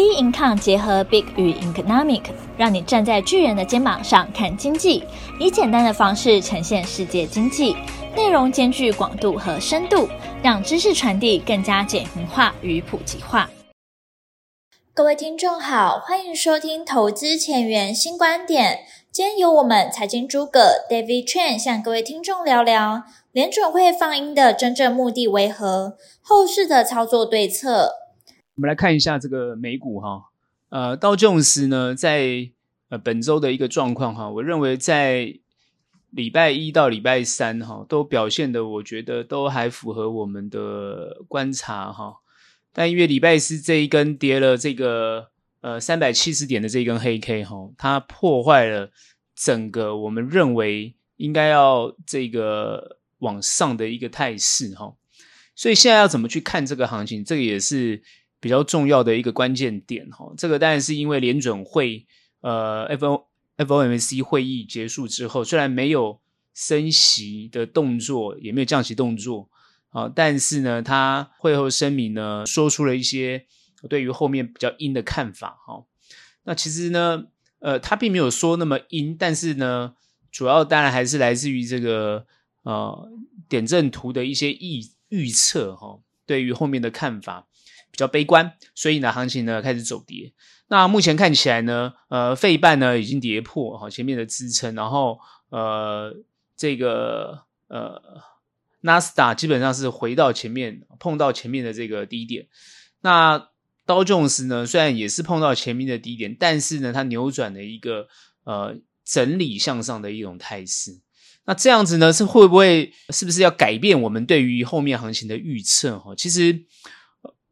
B Income 结合 Big 与 Economic，让你站在巨人的肩膀上看经济，以简单的方式呈现世界经济，内容兼具广度和深度，让知识传递更加简明化与普及化。各位听众好，欢迎收听投资前沿新观点。今天由我们财经诸葛 David Chen 向各位听众聊聊联准会放鹰的真正目的为何，后市的操作对策。我们来看一下这个美股哈，呃，道琼斯呢，在呃本周的一个状况哈，我认为在礼拜一到礼拜三哈，都表现的我觉得都还符合我们的观察哈。但因为礼拜四这一根跌了这个呃三百七十点的这一根黑 K 哈，它破坏了整个我们认为应该要这个往上的一个态势哈，所以现在要怎么去看这个行情，这个也是。比较重要的一个关键点哈，这个当然是因为联准会呃 F O F O M C 会议结束之后，虽然没有升息的动作，也没有降息动作啊，但是呢，他会后声明呢说出了一些对于后面比较阴的看法哈。那其实呢，呃，他并没有说那么阴，但是呢，主要当然还是来自于这个呃点阵图的一些预预测哈，对于后面的看法。比较悲观，所以呢，行情呢开始走跌。那目前看起来呢，呃，费半呢已经跌破哈前面的支撑，然后呃，这个呃，纳斯达基本上是回到前面，碰到前面的这个低点。那道琼斯呢，虽然也是碰到前面的低点，但是呢，它扭转了一个呃整理向上的一种态势。那这样子呢，是会不会是不是要改变我们对于后面行情的预测？哈，其实。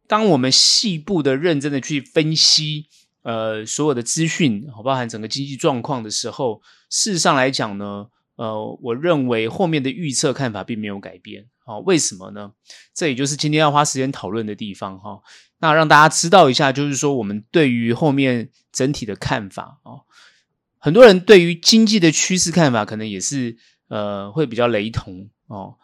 当我们细部的、认真的去分析，呃，所有的资讯，包含整个经济状况的时候，事实上来讲呢，呃，我认为后面的预测看法并没有改变。好，为什么呢？这也就是今天要花时间讨论的地方哈。那让大家知道一下，就是说我们对于后面整体的看法啊，很多人对于经济的趋势看法可能也是呃会比较雷同哦。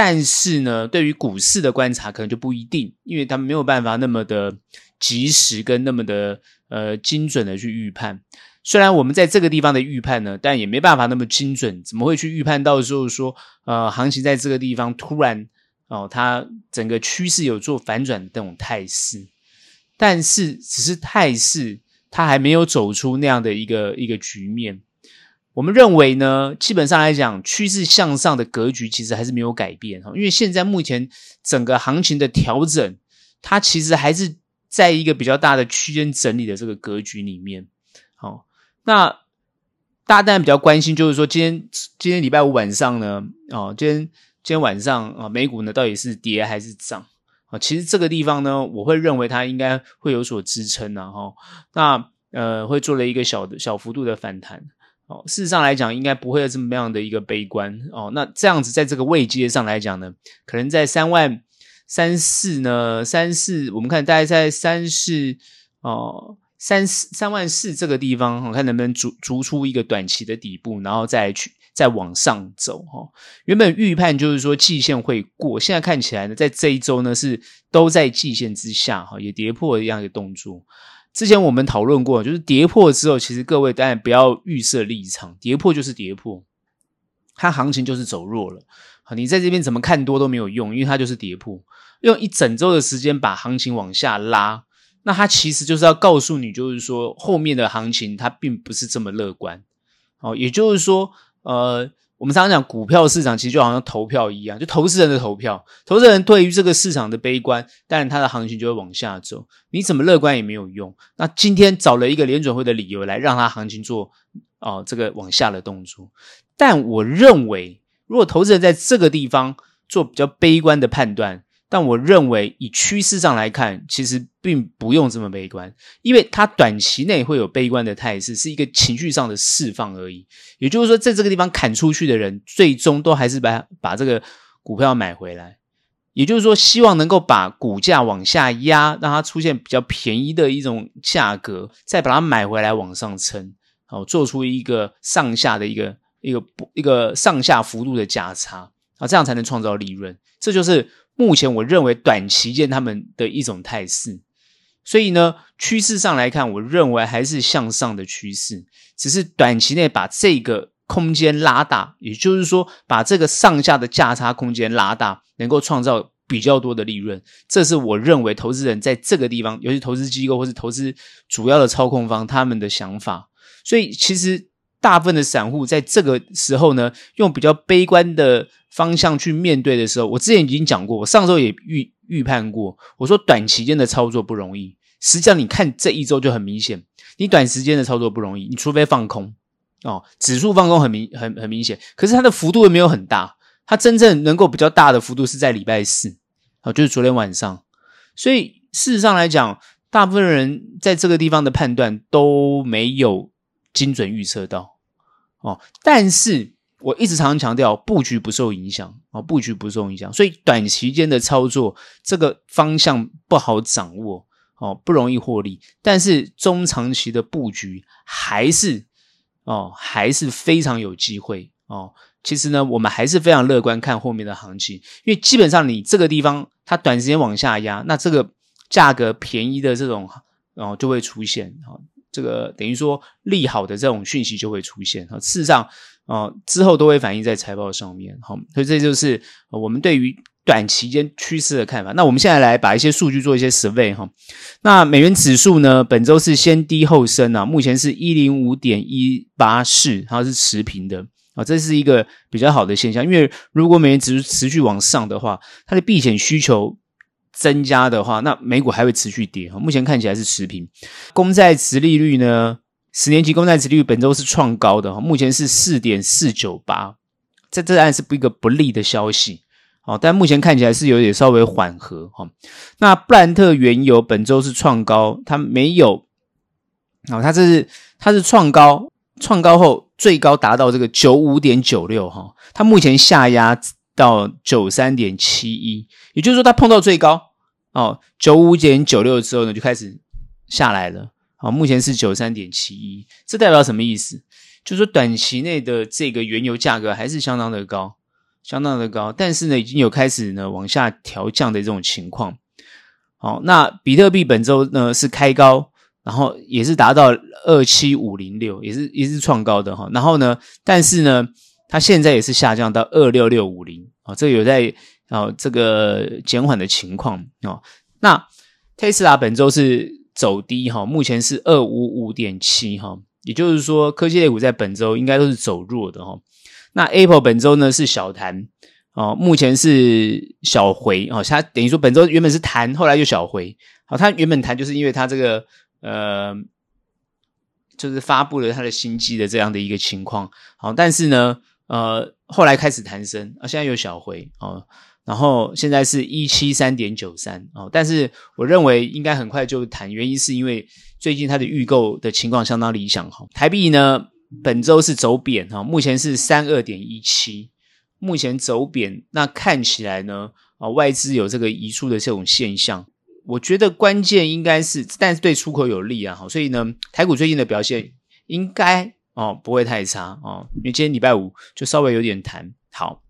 但是呢，对于股市的观察可能就不一定，因为他们没有办法那么的及时跟那么的呃精准的去预判。虽然我们在这个地方的预判呢，但也没办法那么精准。怎么会去预判到时候说呃行情在这个地方突然哦，它整个趋势有做反转这种态势？但是只是态势，它还没有走出那样的一个一个局面。我们认为呢，基本上来讲，趋势向上的格局其实还是没有改变哈，因为现在目前整个行情的调整，它其实还是在一个比较大的区间整理的这个格局里面。好，那大家当然比较关心，就是说今天今天礼拜五晚上呢，哦，今天今天晚上啊，美股呢到底是跌还是涨啊？其实这个地方呢，我会认为它应该会有所支撑的哈。那呃，会做了一个小的小幅度的反弹。哦，事实上来讲，应该不会有这么样的一个悲观哦。那这样子，在这个位阶上来讲呢，可能在三万三四呢，三四，我们看大概在三四哦，三四三万四这个地方，我看能不能逐逐出一个短期的底部，然后再去再往上走哈、原本预判就是说季线会过，现在看起来呢，在这一周呢是都在季线之下哈，也跌破了一样的动作。之前我们讨论过，就是跌破之后，其实各位当然不要预设立场，跌破就是跌破，它行情就是走弱了。你在这边怎么看多都没有用，因为它就是跌破，用一整周的时间把行情往下拉，那它其实就是要告诉你，就是说后面的行情它并不是这么乐观。哦，也就是说，呃。我们常常讲股票市场其实就好像投票一样，就投资人的投票，投资人对于这个市场的悲观，当然它的行情就会往下走。你怎么乐观也没有用。那今天找了一个联准会的理由来让它行情做哦、呃、这个往下的动作，但我认为，如果投资人在这个地方做比较悲观的判断。但我认为，以趋势上来看，其实并不用这么悲观，因为它短期内会有悲观的态势，是一个情绪上的释放而已。也就是说，在这个地方砍出去的人，最终都还是把把这个股票买回来。也就是说，希望能够把股价往下压，让它出现比较便宜的一种价格，再把它买回来往上撑，好，做出一个上下的一个一个一个上下幅度的价差啊，这样才能创造利润。这就是。目前我认为短期见他们的一种态势，所以呢，趋势上来看，我认为还是向上的趋势，只是短期内把这个空间拉大，也就是说，把这个上下的价差空间拉大，能够创造比较多的利润，这是我认为投资人在这个地方，尤其投资机构或是投资主要的操控方他们的想法。所以，其实大部分的散户在这个时候呢，用比较悲观的方向去面对的时候，我之前已经讲过，我上周也预预判过，我说短期间的操作不容易。实际上，你看这一周就很明显，你短时间的操作不容易，你除非放空。哦，指数放空很明很很明显，可是它的幅度又没有很大，它真正能够比较大的幅度是在礼拜四，哦，就是昨天晚上。所以事实上来讲，大部分人在这个地方的判断都没有精准预测到。哦，但是我一直常常强调，布局不受影响，哦，布局不受影响，所以短期间的操作这个方向不好掌握，哦，不容易获利，但是中长期的布局还是。哦，还是非常有机会哦。其实呢，我们还是非常乐观看后面的行情，因为基本上你这个地方它短时间往下压，那这个价格便宜的这种哦就会出现哦，这个等于说利好的这种讯息就会出现啊。事实上，哦之后都会反映在财报上面。好，所以这就是我们对于。短期间趋势的看法。那我们现在来把一些数据做一些 survey 哈。那美元指数呢，本周是先低后升啊，目前是一零五点一八四，它是持平的啊，这是一个比较好的现象。因为如果美元指数持续往上的话，它的避险需求增加的话，那美股还会持续跌哈。目前看起来是持平。公债殖利率呢，十年期公债殖利率本周是创高的，目前是四点四九八，这这当然是不一个不利的消息。哦，但目前看起来是有点稍微缓和哈。那布兰特原油本周是创高，它没有，哦，它这是它是创高，创高后最高达到这个九五点九六哈，它目前下压到九三点七一，也就是说它碰到最高哦九五点九六之后呢就开始下来了，好，目前是九三点七一，这代表什么意思？就是说短期内的这个原油价格还是相当的高。相当的高，但是呢，已经有开始呢往下调降的这种情况。好，那比特币本周呢是开高，然后也是达到二七五零六，也是也是创高的哈。然后呢，但是呢，它现在也是下降到二六六五零啊，这有在啊这个减缓的情况啊。那特斯拉本周是走低哈，目前是二五五点七哈，也就是说科技类股在本周应该都是走弱的哈。那 Apple 本周呢是小弹哦，目前是小回哦，它等于说本周原本是弹，后来又小回。好，它原本弹就是因为它这个呃，就是发布了它的新机的这样的一个情况。好，但是呢，呃，后来开始弹升啊，现在有小回哦，然后现在是一七三点九三哦，但是我认为应该很快就弹，原因是因为最近它的预购的情况相当理想哈。台币呢？本周是走贬哈，目前是三二点一七，目前走贬，那看起来呢，啊，外资有这个移出的这种现象，我觉得关键应该是，但是对出口有利啊，哈，所以呢，台股最近的表现应该哦不会太差哦，因为今天礼拜五就稍微有点弹。好，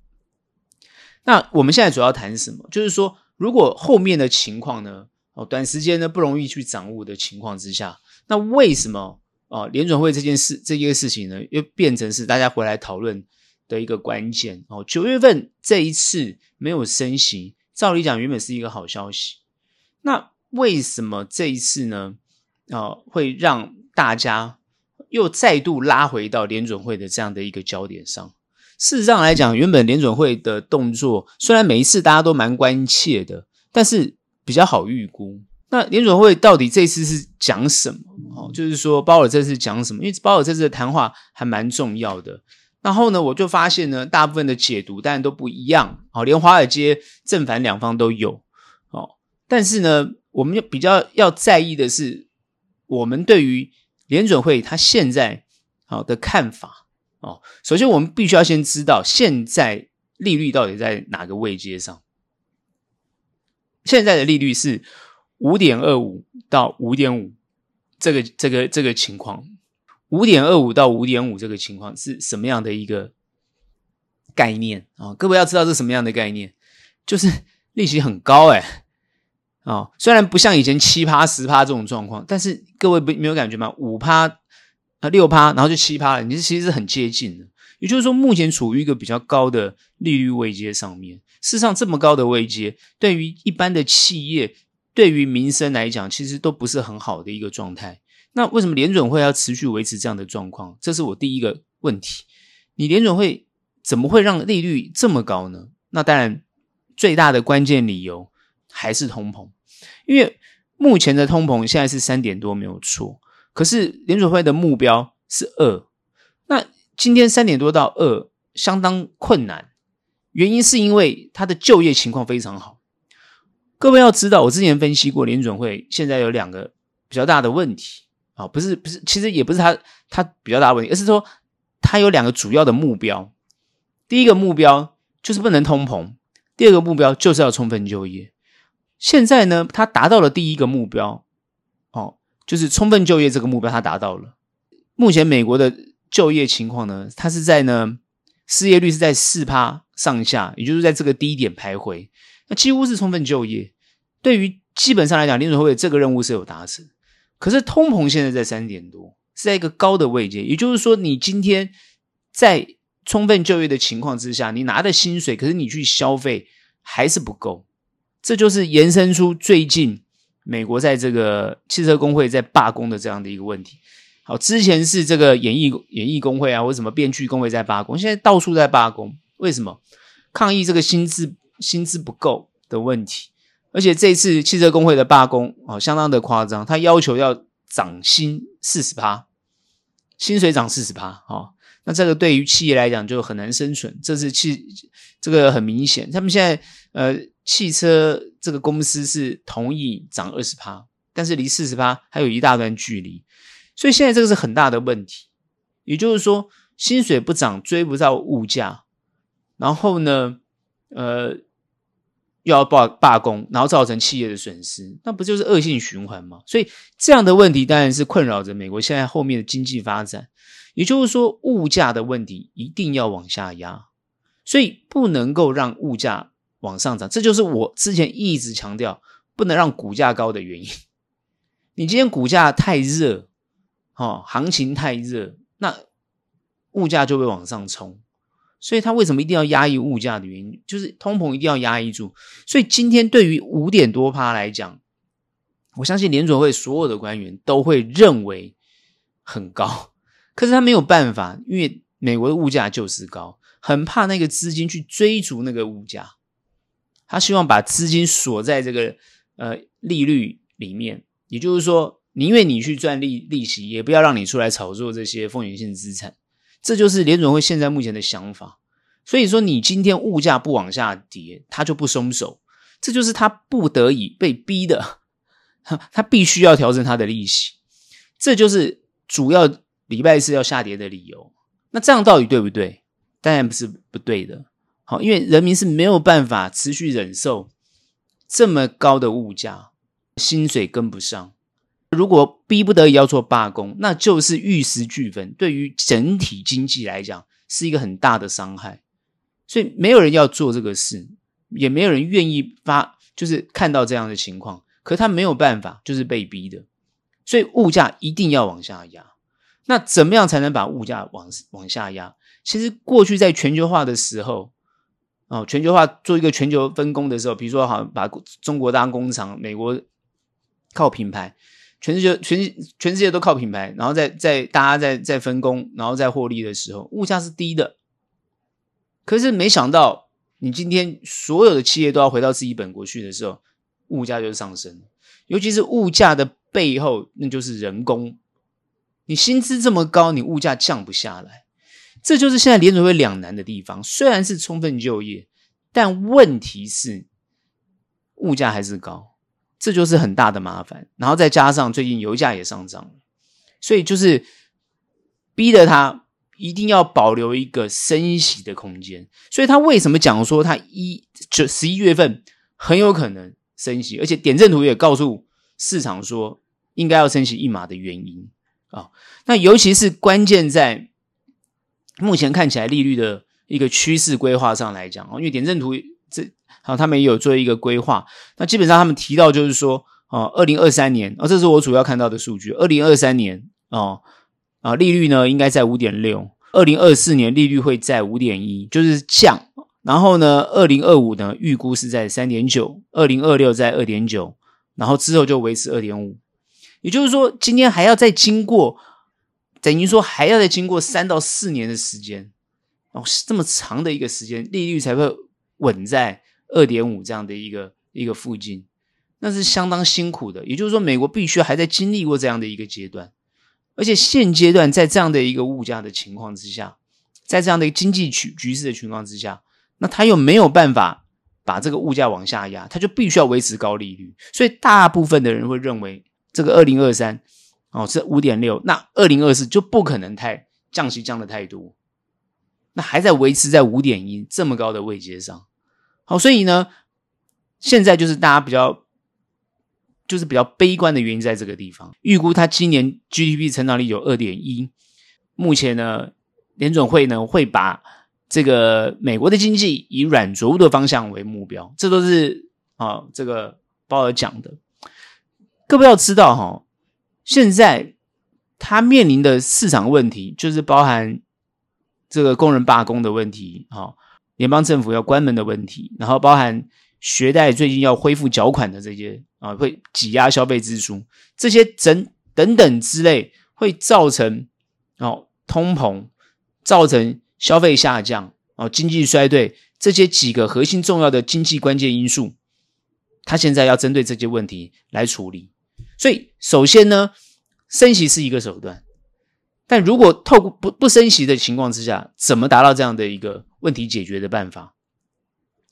那我们现在主要谈什么？就是说，如果后面的情况呢，哦，短时间呢不容易去掌握的情况之下，那为什么？哦，联准会这件事，这件事情呢，又变成是大家回来讨论的一个关键。哦，九月份这一次没有升息，照理讲原本是一个好消息。那为什么这一次呢？哦，会让大家又再度拉回到联准会的这样的一个焦点上？事实上来讲，原本联准会的动作虽然每一次大家都蛮关切的，但是比较好预估。那联准会到底这次是讲什么？哦，就是说鲍尔这次讲什么？因为鲍尔这次的谈话还蛮重要的。然后呢，我就发现呢，大部分的解读当然都不一样。哦，连华尔街正反两方都有。哦，但是呢，我们比较要在意的是，我们对于联准会他现在好的看法。哦，首先我们必须要先知道现在利率到底在哪个位阶上。现在的利率是。五点二五到五点五，这个这个这个情况，五点二五到五点五这个情况是什么样的一个概念啊？各位要知道是什么样的概念，就是利息很高哎，哦，虽然不像以前七趴十趴这种状况，但是各位不没有感觉吗？五趴啊六趴，然后就七趴了，你是其实是很接近的。也就是说，目前处于一个比较高的利率位阶上面。事实上，这么高的位阶，对于一般的企业，对于民生来讲，其实都不是很好的一个状态。那为什么联准会要持续维持这样的状况？这是我第一个问题。你联准会怎么会让利率这么高呢？那当然，最大的关键理由还是通膨。因为目前的通膨现在是三点多没有错，可是联准会的目标是二。那今天三点多到二相当困难，原因是因为它的就业情况非常好。各位要知道，我之前分析过联准会现在有两个比较大的问题啊，不是不是，其实也不是它它比较大问题，而是说它有两个主要的目标。第一个目标就是不能通膨，第二个目标就是要充分就业。现在呢，他达到了第一个目标，哦，就是充分就业这个目标，他达到了。目前美国的就业情况呢，它是在呢，失业率是在四趴上下，也就是在这个低点徘徊，那几乎是充分就业。对于基本上来讲，联准会这个任务是有达成。可是通膨现在在三点多，是在一个高的位阶，也就是说，你今天在充分就业的情况之下，你拿的薪水，可是你去消费还是不够。这就是延伸出最近美国在这个汽车工会在罢工的这样的一个问题。好，之前是这个演艺演艺工会啊，或什么编剧工会在罢工，现在到处在罢工。为什么？抗议这个薪资薪资不够的问题。而且这次汽车工会的罢工啊，相当的夸张，他要求要涨薪四十趴，薪水涨四十趴。哦，那这个对于企业来讲就很难生存。这是汽这个很明显，他们现在呃。汽车这个公司是同意涨二十趴，但是离四十趴还有一大段距离，所以现在这个是很大的问题。也就是说，薪水不涨，追不到物价，然后呢，呃，又要罢罢工，然后造成企业的损失，那不就是恶性循环吗？所以这样的问题当然是困扰着美国现在后面的经济发展。也就是说，物价的问题一定要往下压，所以不能够让物价。往上涨，这就是我之前一直强调不能让股价高的原因。你今天股价太热，哦，行情太热，那物价就会往上冲。所以它为什么一定要压抑物价的原因，就是通膨一定要压抑住。所以今天对于五点多趴来讲，我相信联准会所有的官员都会认为很高，可是他没有办法，因为美国的物价就是高，很怕那个资金去追逐那个物价。他希望把资金锁在这个呃利率里面，也就是说，宁愿你去赚利利息，也不要让你出来炒作这些风险性资产。这就是联准会现在目前的想法。所以说，你今天物价不往下跌，他就不松手。这就是他不得已被逼的，他必须要调整他的利息。这就是主要礼拜四要下跌的理由。那这样到底对不对？当然不是不对的。好，因为人民是没有办法持续忍受这么高的物价，薪水跟不上。如果逼不得已要做罢工，那就是玉石俱焚，对于整体经济来讲是一个很大的伤害。所以没有人要做这个事，也没有人愿意发，就是看到这样的情况。可他没有办法，就是被逼的。所以物价一定要往下压。那怎么样才能把物价往往下压？其实过去在全球化的时候。哦，全球化做一个全球分工的时候，比如说，好像把中国当工厂，美国靠品牌，全世界全全世界都靠品牌，然后在在大家在在分工，然后在获利的时候，物价是低的。可是没想到，你今天所有的企业都要回到自己本国去的时候，物价就上升。尤其是物价的背后，那就是人工。你薪资这么高，你物价降不下来。这就是现在联准会两难的地方。虽然是充分就业，但问题是物价还是高，这就是很大的麻烦。然后再加上最近油价也上涨，所以就是逼得他一定要保留一个升息的空间。所以他为什么讲说他一就十一月份很有可能升息，而且点阵图也告诉市场说应该要升息一码的原因啊、那尤其是关键在。目前看起来利率的一个趋势规划上来讲，因为点阵图这啊，他们也有做一个规划。那基本上他们提到就是说，哦，二零二三年，啊，这是我主要看到的数据。二零二三年，哦，啊，利率呢应该在五点六。二零二四年利率会在五点一，就是降。然后呢，二零二五呢预估是在三点九，二零二六在二点九，然后之后就维持二点五。也就是说，今天还要再经过，等于说还要再经过三到四年的时间，哦，这么长的一个时间，利率才会稳在二点五这样的一个一个附近，那是相当辛苦的。也就是说，美国必须还在经历过这样的一个阶段，而且现阶段在这样的一个物价的情况之下，在这样的一个经济局局势的情况之下，那他又没有办法把这个物价往下压，他就必须要维持高利率，所以大部分的人会认为。这个二零二三哦是五点六，那二零二四就不可能太降息降的太多，那还在维持在五点一这么高的位阶上。好，所以呢，现在就是大家比较就是比较悲观的原因在这个地方。预估它今年 GDP 成长率有二点一，目前呢，联准会呢会把这个美国的经济以软着陆的方向为目标，这都是啊这个鲍尔讲的。各位要知道哈，现在他面临的市场问题，就是包含这个工人罢工的问题，哈，联邦政府要关门的问题，然后包含学贷最近要恢复缴款的这些啊，会挤压消费支出，这些整等等之类，会造成哦通膨，造成消费下降，哦经济衰退，这些几个核心重要的经济关键因素，他现在要针对这些问题来处理。所以，首先呢，升息是一个手段，但如果透过不不升息的情况之下，怎么达到这样的一个问题解决的办法？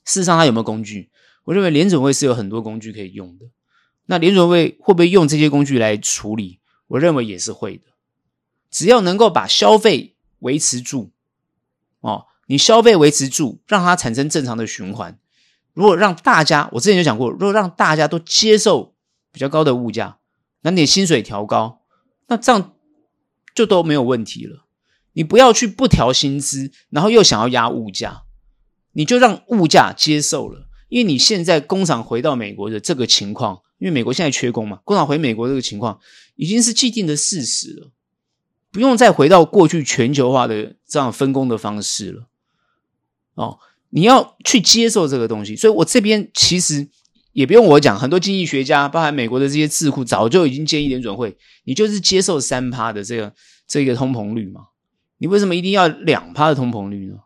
事实上，它有没有工具？我认为联准会是有很多工具可以用的。那联准会会不会用这些工具来处理？我认为也是会的。只要能够把消费维持住，哦，你消费维持住，让它产生正常的循环。如果让大家，我之前就讲过，如果让大家都接受。比较高的物价，那你薪水调高，那这样就都没有问题了。你不要去不调薪资，然后又想要压物价，你就让物价接受了。因为你现在工厂回到美国的这个情况，因为美国现在缺工嘛，工厂回美国这个情况已经是既定的事实了，不用再回到过去全球化的这样分工的方式了。哦，你要去接受这个东西，所以我这边其实。也不用我讲，很多经济学家，包含美国的这些智库，早就已经建议联准会，你就是接受三趴的这个这个通膨率嘛。你为什么一定要两趴的通膨率呢？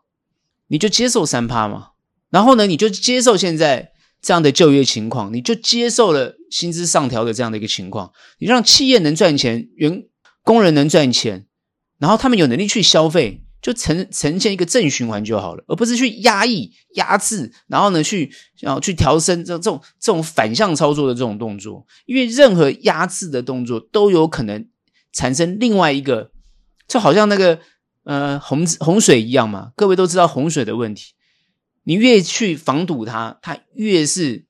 你就接受三趴嘛。然后呢，你就接受现在这样的就业情况，你就接受了薪资上调的这样的一个情况，你让企业能赚钱，员工人能赚钱，然后他们有能力去消费。就呈呈现一个正循环就好了，而不是去压抑、压制，然后呢，去然后去调升这这种这种反向操作的这种动作。因为任何压制的动作都有可能产生另外一个，就好像那个呃洪洪水一样嘛。各位都知道洪水的问题，你越去防堵它，它越是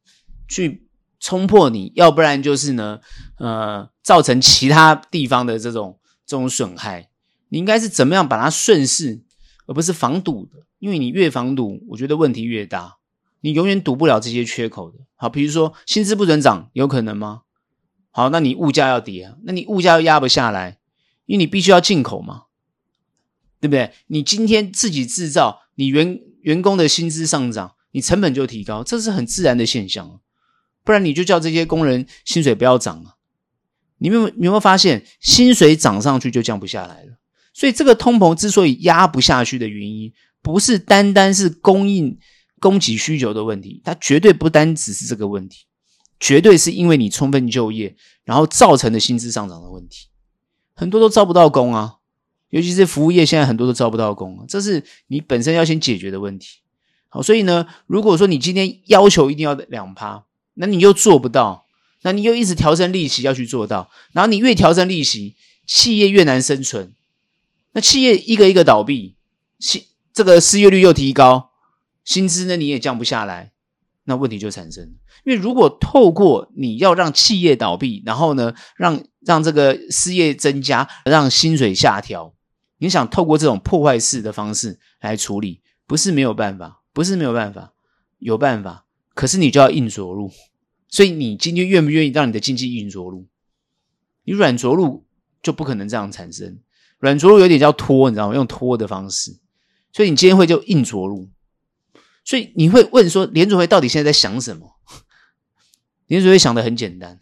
去冲破你，要不然就是呢呃造成其他地方的这种这种损害。你应该是怎么样把它顺势，而不是防堵的，因为你越防堵，我觉得问题越大。你永远堵不了这些缺口的。好，比如说薪资不准涨，有可能吗？好，那你物价要跌啊，那你物价又压不下来，因为你必须要进口嘛，对不对？你今天自己制造，你员员工的薪资上涨，你成本就提高，这是很自然的现象。不然你就叫这些工人薪水不要涨啊。你有没有你有没有发现，薪水涨上去就降不下来了？所以，这个通膨之所以压不下去的原因，不是单单是供应、供给需求的问题，它绝对不单只是这个问题，绝对是因为你充分就业，然后造成的薪资上涨的问题。很多都招不到工啊，尤其是服务业，现在很多都招不到工啊，这是你本身要先解决的问题。好，所以呢，如果说你今天要求一定要两趴，那你又做不到，那你又一直调升利息要去做到，然后你越调升利息，企业越难生存。那企业一个一个倒闭，薪这个失业率又提高，薪资呢你也降不下来，那问题就产生。因为如果透过你要让企业倒闭，然后呢让让这个失业增加，让薪水下调，你想透过这种破坏式的方式来处理，不是没有办法，不是没有办法。有办法，可是你就要硬着陆。所以你今天愿不愿意让你的经济硬着陆？你软着陆就不可能这样产生。软着陆有点叫拖，你知道吗？用拖的方式。所以你今天会就硬着陆。所以你会问说，联准会到底现在在想什么？联准会想的很简单，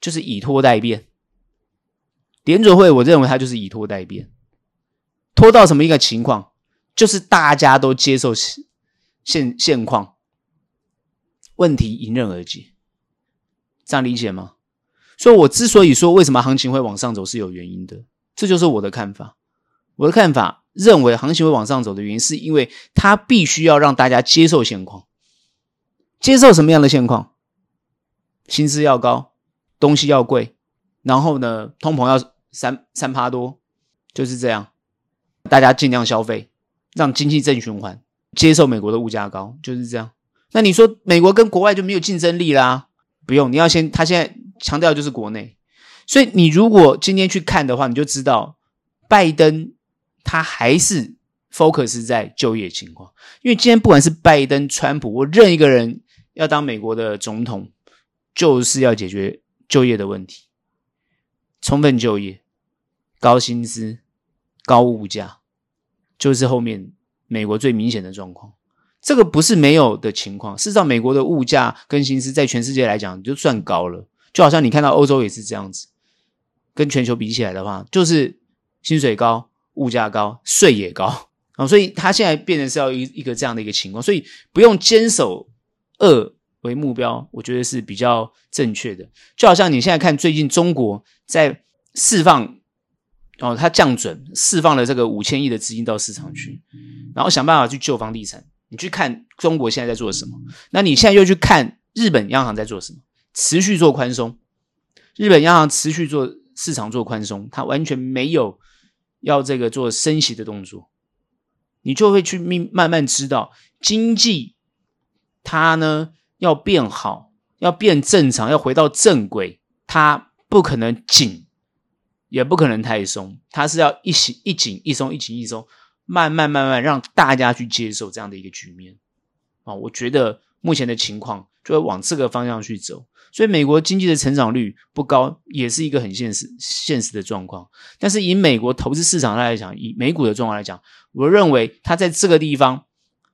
就是以拖待变。联准会，我认为它就是以拖待变，拖到什么一个情况，就是大家都接受现现况，问题迎刃而解。这样理解吗？所以，我之所以说为什么行情会往上走是有原因的，这就是我的看法。我的看法认为，行情会往上走的原因，是因为它必须要让大家接受现况。接受什么样的现况？薪资要高，东西要贵，然后呢，通膨要三三趴多，就是这样。大家尽量消费，让经济正循环。接受美国的物价高，就是这样。那你说美国跟国外就没有竞争力啦？不用，你要先，他现在强调就是国内，所以你如果今天去看的话，你就知道拜登他还是 focus 在就业情况，因为今天不管是拜登、川普，或任一个人要当美国的总统，就是要解决就业的问题，充分就业、高薪资、高物价，就是后面美国最明显的状况。这个不是没有的情况，事实上，美国的物价跟薪资在全世界来讲就算高了，就好像你看到欧洲也是这样子，跟全球比起来的话，就是薪水高、物价高、税也高啊，所以它现在变成是要一一个这样的一个情况，所以不用坚守二为目标，我觉得是比较正确的。就好像你现在看最近中国在释放哦，它降准释放了这个五千亿的资金到市场去，然后想办法去救房地产。你去看中国现在在做什么？那你现在又去看日本央行在做什么？持续做宽松，日本央行持续做市场做宽松，它完全没有要这个做升息的动作。你就会去慢慢慢知道，经济它呢要变好，要变正常，要回到正轨，它不可能紧，也不可能太松，它是要一紧一紧一松，一紧一松。慢慢慢慢让大家去接受这样的一个局面啊，我觉得目前的情况就会往这个方向去走。所以美国经济的成长率不高，也是一个很现实现实的状况。但是以美国投资市场来讲，以美股的状况来讲，我认为它在这个地方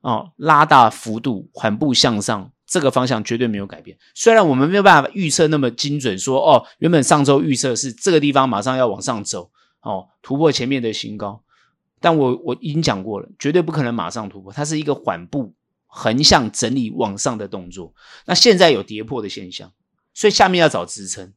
哦拉大幅度缓步向上，这个方向绝对没有改变。虽然我们没有办法预测那么精准说，说哦原本上周预测是这个地方马上要往上走哦突破前面的新高。但我我已经讲过了，绝对不可能马上突破，它是一个缓步横向整理往上的动作。那现在有跌破的现象，所以下面要找支撑。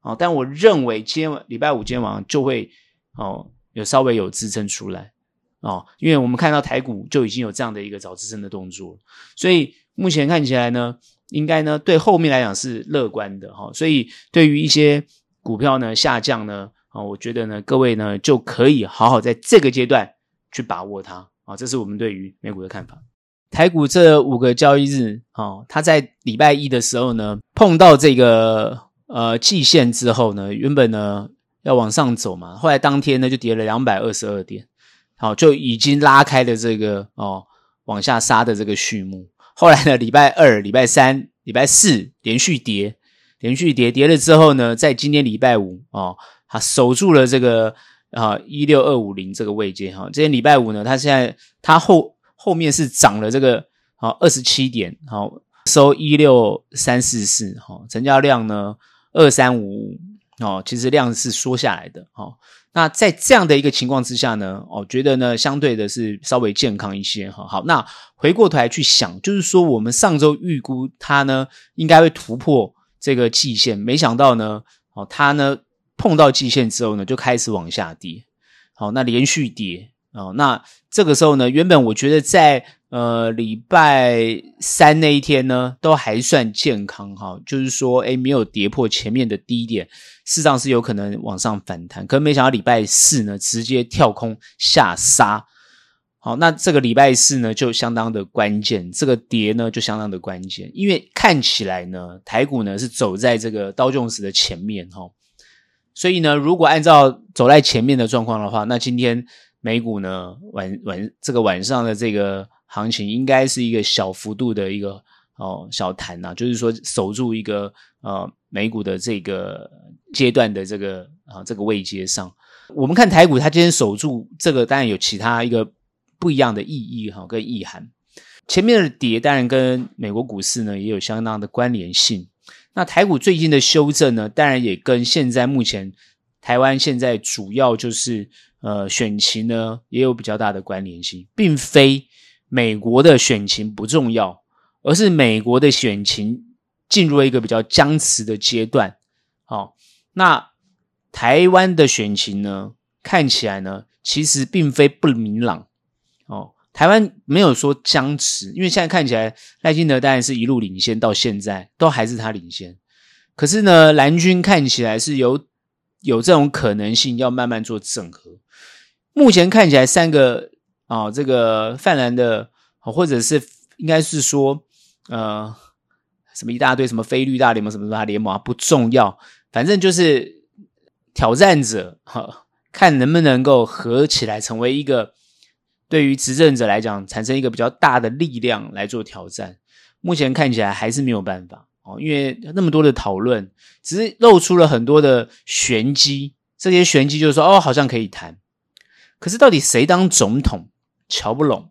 哦，但我认为今天礼拜五今天晚上就会哦有稍微有支撑出来哦，因为我们看到台股就已经有这样的一个找支撑的动作，所以目前看起来呢，应该呢对后面来讲是乐观的哈、哦。所以对于一些股票呢下降呢。啊，我觉得呢，各位呢就可以好好在这个阶段去把握它啊，这是我们对于美股的看法。台股这五个交易日，啊，它在礼拜一的时候呢，碰到这个呃季线之后呢，原本呢要往上走嘛，后来当天呢就跌了两百二十二点，好，就已经拉开了这个哦往下杀的这个序幕。后来呢，礼拜二、礼拜三、礼拜四连续跌，连续跌，跌了之后呢，在今天礼拜五哦。它守住了这个啊一六二五零这个位阶哈，今天礼拜五呢，它现在它后后面是涨了这个好二十七点，好收一六三四四哈，成交量呢二三五五哦，其实量是缩下来的哈。那在这样的一个情况之下呢，我觉得呢相对的是稍微健康一些哈。好，那回过头来去想，就是说我们上周预估它呢应该会突破这个季线，没想到呢，哦它呢。碰到季线之后呢，就开始往下跌。好，那连续跌哦。那这个时候呢，原本我觉得在呃礼拜三那一天呢，都还算健康哈，就是说诶没有跌破前面的低点，事实上是有可能往上反弹。可没想到礼拜四呢，直接跳空下杀。好，那这个礼拜四呢，就相当的关键，这个跌呢就相当的关键，因为看起来呢，台股呢是走在这个刀琼斯的前面哈。所以呢，如果按照走在前面的状况的话，那今天美股呢晚晚这个晚上的这个行情应该是一个小幅度的一个哦小弹呐、啊，就是说守住一个呃美股的这个阶段的这个啊、这个位阶上。我们看台股，它今天守住这个，当然有其他一个不一样的意义哈，跟意涵。前面的跌当然跟美国股市呢也有相当的关联性。那台股最近的修正呢，当然也跟现在目前台湾现在主要就是呃选情呢也有比较大的关联性，并非美国的选情不重要，而是美国的选情进入了一个比较僵持的阶段。好，那台湾的选情呢，看起来呢其实并非不明朗哦。台湾没有说僵持，因为现在看起来赖清德当然是一路领先，到现在都还是他领先。可是呢，蓝军看起来是有有这种可能性，要慢慢做整合。目前看起来，三个啊、这个泛蓝的，或者是应该是说，呃，什么一大堆什么非绿大联盟什么什么联盟啊，不重要，反正就是挑战者哈、哦，看能不能够合起来成为一个。对于执政者来讲，产生一个比较大的力量来做挑战，目前看起来还是没有办法哦，因为那么多的讨论，只是露出了很多的玄机。这些玄机就是说，哦，好像可以谈，可是到底谁当总统，乔不拢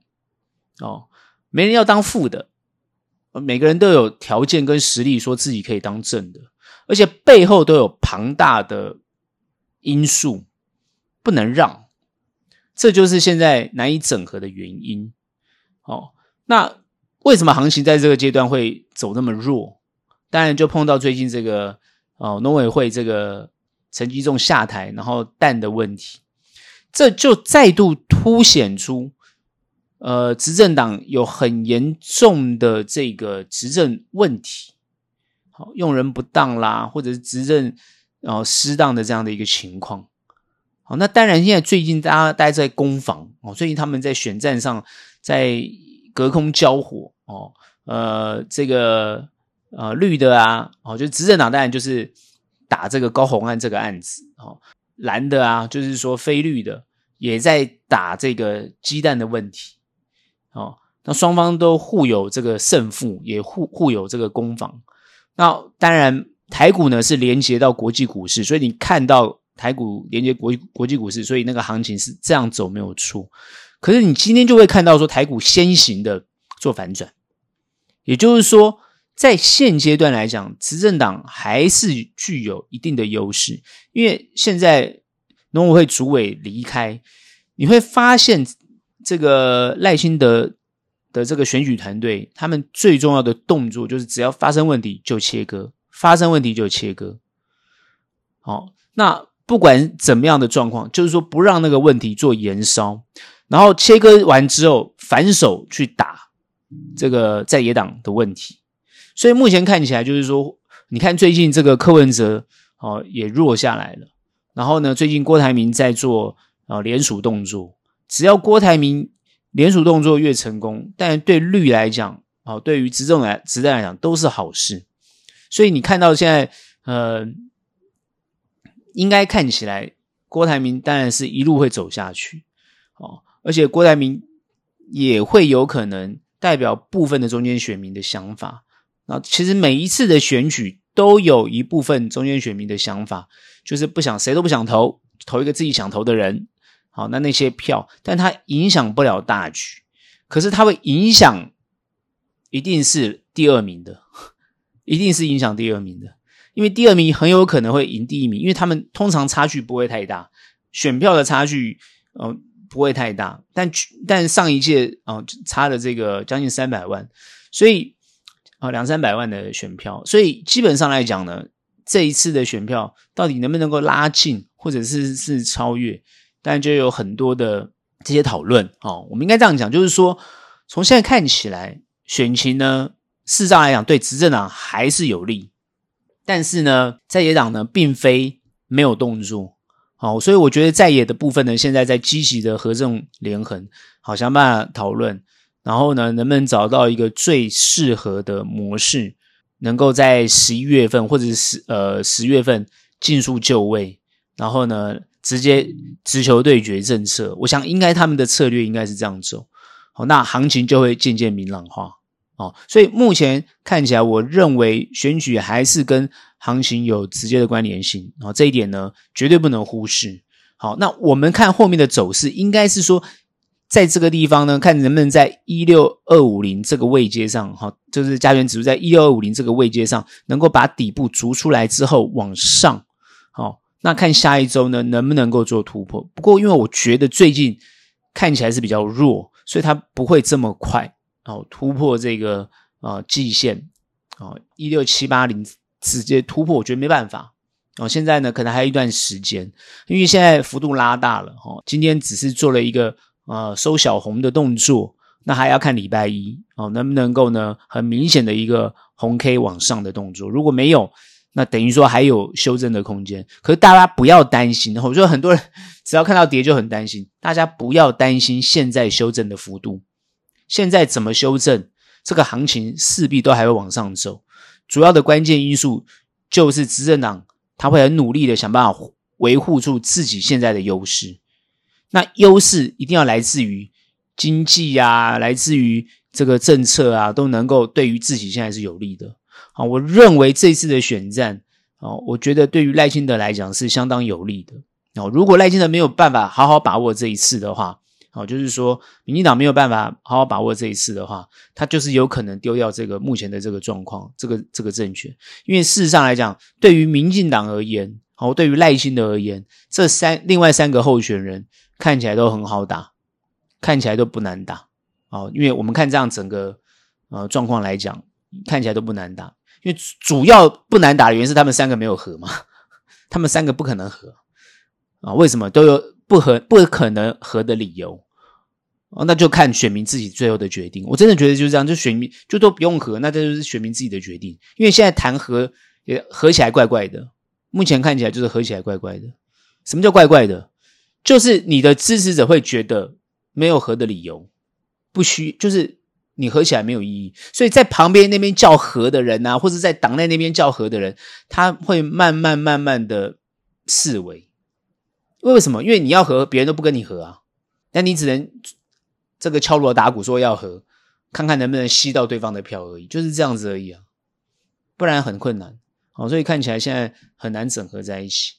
哦，没人要当副的，每个人都有条件跟实力，说自己可以当正的，而且背后都有庞大的因素，不能让。这就是现在难以整合的原因。哦，那为什么行情在这个阶段会走那么弱？当然就碰到最近这个哦，农委会这个陈吉仲下台，然后蛋的问题，这就再度凸显出呃，执政党有很严重的这个执政问题，好、用人不当啦，或者是执政然后失当的这样的一个情况。好，那当然，现在最近大家待在攻防哦，最近他们在选战上在隔空交火哦，呃，这个呃绿的啊，哦，就执政党当然就是打这个高虹安这个案子哦，蓝的啊，就是说非绿的也在打这个鸡蛋的问题哦，那双方都互有这个胜负，也互互有这个攻防。那当然，台股呢是连接到国际股市，所以你看到。台股连接国国际股市，所以那个行情是这样走没有错。可是你今天就会看到说台股先行的做反转，也就是说，在现阶段来讲，执政党还是具有一定的优势，因为现在农委会主委离开，你会发现这个赖清德的这个选举团队，他们最重要的动作就是只要发生问题就切割，发生问题就切割。好，那。不管怎么样的状况，就是说不让那个问题做延烧，然后切割完之后反手去打这个在野党的问题。所以目前看起来就是说，你看最近这个柯文哲哦也弱下来了，然后呢，最近郭台铭在做啊联署动作，只要郭台铭联署动作越成功，但对绿来讲哦，对于执政来执政来讲都是好事。所以你看到现在呃。应该看起来，郭台铭当然是一路会走下去，哦，而且郭台铭也会有可能代表部分的中间选民的想法。那其实每一次的选举都有一部分中间选民的想法，就是不想谁都不想投，投一个自己想投的人。好，那那些票，但他影响不了大局，可是他会影响，一定是第二名的，一定是影响第二名的。因为第二名很有可能会赢第一名，因为他们通常差距不会太大，选票的差距，嗯、呃，不会太大。但但上一届啊、差了这个将近三百万，所以啊，两三百万的选票，所以基本上来讲呢，这一次的选票到底能不能够拉近，或者是是超越，但就有很多的这些讨论啊、哦。我们应该这样讲，就是说，从现在看起来，选情呢，事实上来讲，对执政党还是有利。但是呢，在野党呢，并非没有动作，好，所以我觉得在野的部分呢，现在在积极的合纵连横，好想办法讨论，然后呢，能不能找到一个最适合的模式，能够在十一月份或者是十呃十月份尽速就位，然后呢，直接直球对决政策，我想应该他们的策略应该是这样走，好，那行情就会渐渐明朗化。哦，所以目前看起来，我认为选举还是跟行情有直接的关联性。啊，这一点呢，绝对不能忽视。好，那我们看后面的走势，应该是说，在这个地方呢，看能不能在一六二五零这个位阶上，哈，就是加权指数在一六二五零这个位阶上，能够把底部逐出来之后往上。好，那看下一周呢，能不能够做突破？不过，因为我觉得最近看起来是比较弱，所以它不会这么快。哦，突破这个呃季线，哦一六七八零直接突破，我觉得没办法。哦，现在呢可能还有一段时间，因为现在幅度拉大了。哦，今天只是做了一个呃收小红的动作，那还要看礼拜一哦能不能够呢很明显的一个红 K 往上的动作。如果没有，那等于说还有修正的空间。可是大家不要担心，我说很多人只要看到跌就很担心，大家不要担心现在修正的幅度。现在怎么修正？这个行情势必都还会往上走。主要的关键因素就是执政党他会很努力的想办法维护住自己现在的优势。那优势一定要来自于经济啊，来自于这个政策啊，都能够对于自己现在是有利的。好，我认为这次的选战，哦，我觉得对于赖清德来讲是相当有利的。哦，如果赖清德没有办法好好把握这一次的话，好，就是说，民进党没有办法好好把握这一次的话，他就是有可能丢掉这个目前的这个状况，这个这个政权。因为事实上来讲，对于民进党而言，好，对于赖清德而言，这三另外三个候选人看起来都很好打，看起来都不难打。哦，因为我们看这样整个呃状况来讲，看起来都不难打。因为主要不难打的原因是他们三个没有合嘛，他们三个不可能合啊？为什么都有？不合不可能合的理由哦，那就看选民自己最后的决定。我真的觉得就是这样，就选民就都不用合，那这就是选民自己的决定。因为现在谈和也合起来怪怪的，目前看起来就是合起来怪怪的。什么叫怪怪的？就是你的支持者会觉得没有合的理由，不需就是你合起来没有意义。所以在旁边那边叫和的人啊，或者在党内那边叫和的人，他会慢慢慢慢的式微。为什么？因为你要和别人都不跟你和啊，那你只能这个敲锣打鼓说要和，看看能不能吸到对方的票而已，就是这样子而已啊，不然很困难。好，所以看起来现在很难整合在一起。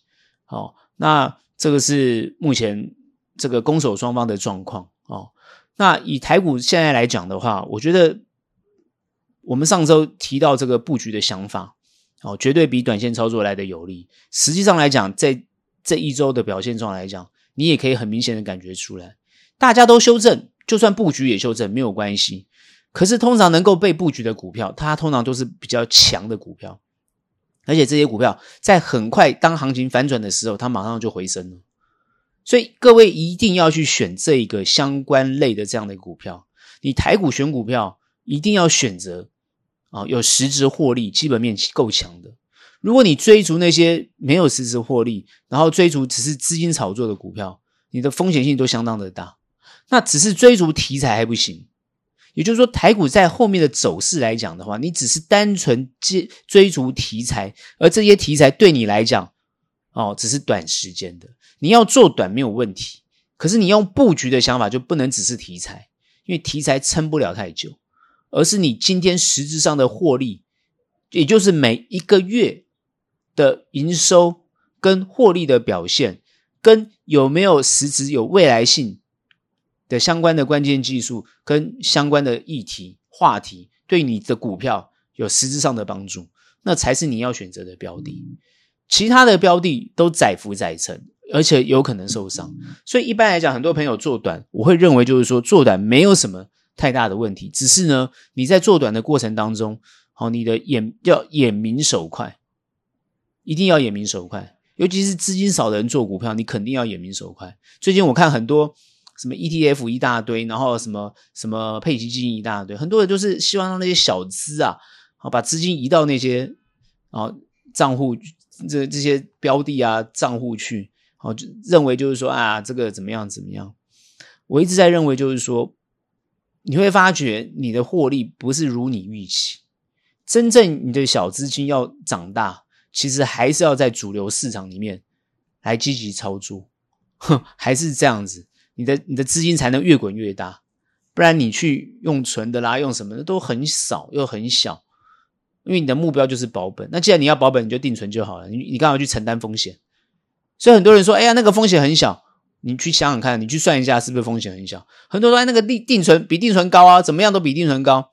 好，那这个是目前这个攻守双方的状况。哦，那以台股现在来讲的话，我觉得我们上周提到这个布局的想法，哦，绝对比短线操作来的有利。实际上来讲，在这一周的表现状来讲，你也可以很明显的感觉出来，大家都修正，就算布局也修正没有关系。可是通常能够被布局的股票，它通常都是比较强的股票，而且这些股票在很快当行情反转的时候，它马上就回升了。所以各位一定要去选这一个相关类的这样的股票。你台股选股票一定要选择啊，有实质获利、基本面够强的。如果你追逐那些没有实质获利，然后追逐只是资金炒作的股票，你的风险性都相当的大。那只是追逐题材还不行，也就是说，台股在后面的走势来讲的话，你只是单纯追追逐题材，而这些题材对你来讲，哦，只是短时间的。你要做短没有问题，可是你用布局的想法就不能只是题材，因为题材撑不了太久，而是你今天实质上的获利，也就是每一个月。的营收跟获利的表现，跟有没有实质有未来性的相关的关键技术跟相关的议题话题，对你的股票有实质上的帮助，那才是你要选择的标的。其他的标的都载浮载沉，而且有可能受伤。所以一般来讲，很多朋友做短，我会认为就是说做短没有什么太大的问题，只是呢你在做短的过程当中，好，你的眼要眼明手快。一定要眼明手快，尤其是资金少的人做股票，你肯定要眼明手快。最近我看很多什么 ETF 一大堆，然后什么什么配息基金一大堆，很多人就是希望让那些小资啊，好把资金移到那些啊账户这这些标的啊账户去，好就认为就是说啊这个怎么样怎么样。我一直在认为就是说，你会发觉你的获利不是如你预期，真正你的小资金要长大。其实还是要在主流市场里面来积极操作，哼，还是这样子，你的你的资金才能越滚越大。不然你去用存的啦，用什么的都很少又很小，因为你的目标就是保本。那既然你要保本，你就定存就好了。你你干嘛去承担风险？所以很多人说，哎呀，那个风险很小。你去想想看，你去算一下，是不是风险很小？很多人说，哎，那个定定存比定存高啊，怎么样都比定存高。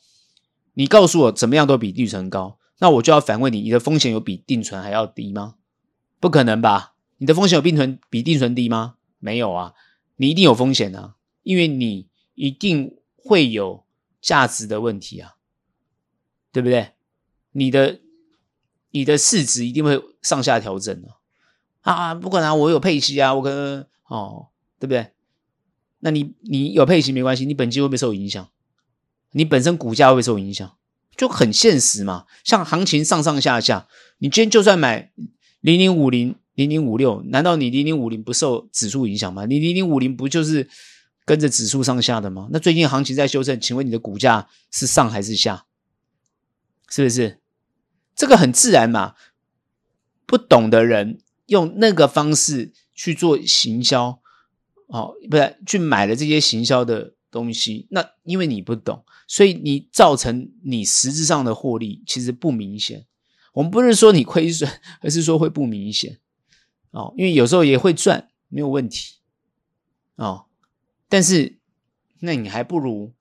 你告诉我，怎么样都比定存高，那我就要反问你，你的风险有比定存还要低吗？不可能吧？你的风险有定存比定存低吗？没有啊，你一定有风险啊，因为你一定会有价值的问题啊，对不对？你的你的市值一定会上下调整的啊，啊，不管啊，我有配息啊，我可能哦，对不对？那你你有配息没关系，你本金会不会受影响？你本身股价会不会受影响？就很现实嘛。像行情上上下下，你今天就算买零零五零、零零五六，难道你零零五零不受指数影响吗？你零零五零不就是跟着指数上下的吗？那最近行情在修正，请问你的股价是上还是下？是不是？这个很自然嘛。不懂的人用那个方式去做行销，哦，不是去买了这些行销的东西，那因为你不懂。所以你造成你实质上的获利其实不明显。我们不是说你亏损，而是说会不明显哦。因为有时候也会赚，没有问题哦。但是那你还不如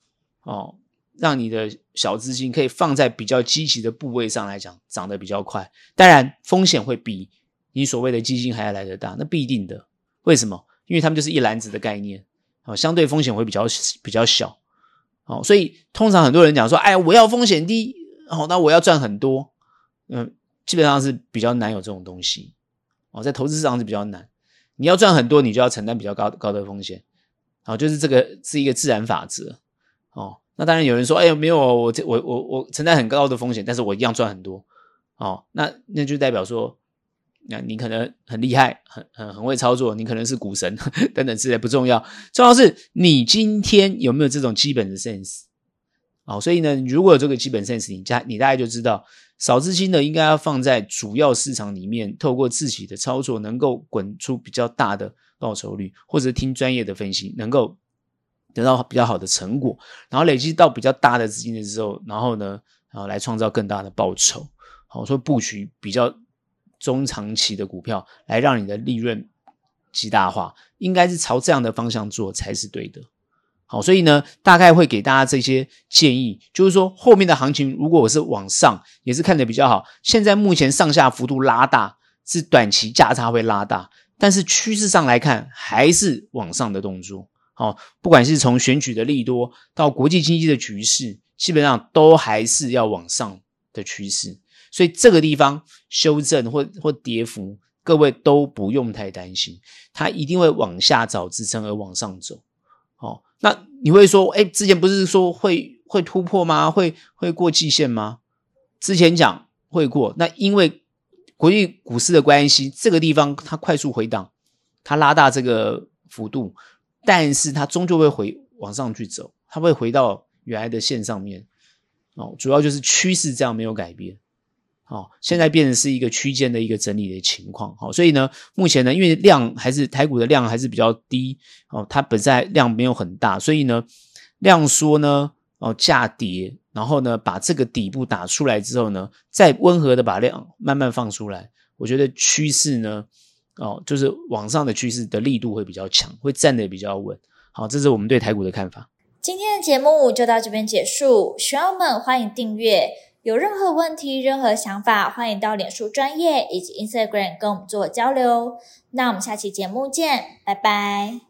哦，让你的小资金可以放在比较积极的部位上来讲，涨得比较快。当然风险会比你所谓的基金还要来得大，那必定的。为什么？因为他们就是一篮子的概念哦，相对风险会比较比较小。哦，所以通常很多人讲说，哎，我要风险低，哦，那我要赚很多，嗯，基本上是比较难有这种东西，哦，在投资市场是比较难，你要赚很多，你就要承担比较高高的风险，好，就是这个是一个自然法则，哦，那当然有人说，哎，没有，我这我我我承担很高的风险，但是我一样赚很多，哦，那那就代表说。那你可能很厉害，很很很会操作，你可能是股神等等之类不重要，重要是你今天有没有这种基本的 sense。哦，所以呢，如果有这个基本 sense，你家你大概就知道，少资金的应该要放在主要市场里面，透过自己的操作能够滚出比较大的报酬率，或者听专业的分析，能够得到比较好的成果，然后累积到比较大的资金的时候，然后呢，然后来创造更大的报酬。好，所以布局比较。中长期的股票来让你的利润极大化，应该是朝这样的方向做才是对的。好，所以呢，大概会给大家这些建议，就是说后面的行情如果我是往上，也是看得比较好。现在目前上下幅度拉大，是短期价差会拉大，但是趋势上来看还是往上的动作。好，不管是从选举的利多到国际经济的局势，基本上都还是要往上的趋势。所以这个地方修正或或跌幅，各位都不用太担心，它一定会往下找支撑而往上走。哦，那你会说，哎，之前不是说会会突破吗？会会过季线吗？之前讲会过，那因为国际股市的关系，这个地方它快速回档，它拉大这个幅度，但是它终究会回往上去走，它会回到原来的线上面。哦，主要就是趋势这样没有改变。好，现在变成是一个区间的一个整理的情况。好，所以呢，目前呢，因为量还是台股的量还是比较低，哦，它本身量没有很大，所以呢，量缩呢，哦，价跌，然后呢，把这个底部打出来之后呢，再温和的把量慢慢放出来，我觉得趋势呢，哦，就是往上的趋势的力度会比较强，会站得比较稳。好，这是我们对台股的看法。今天的节目就到这边结束，喜欢我们欢迎订阅。有任何问题、任何想法，欢迎到脸书专业以及 Instagram 跟我们做交流。那我们下期节目见，拜拜。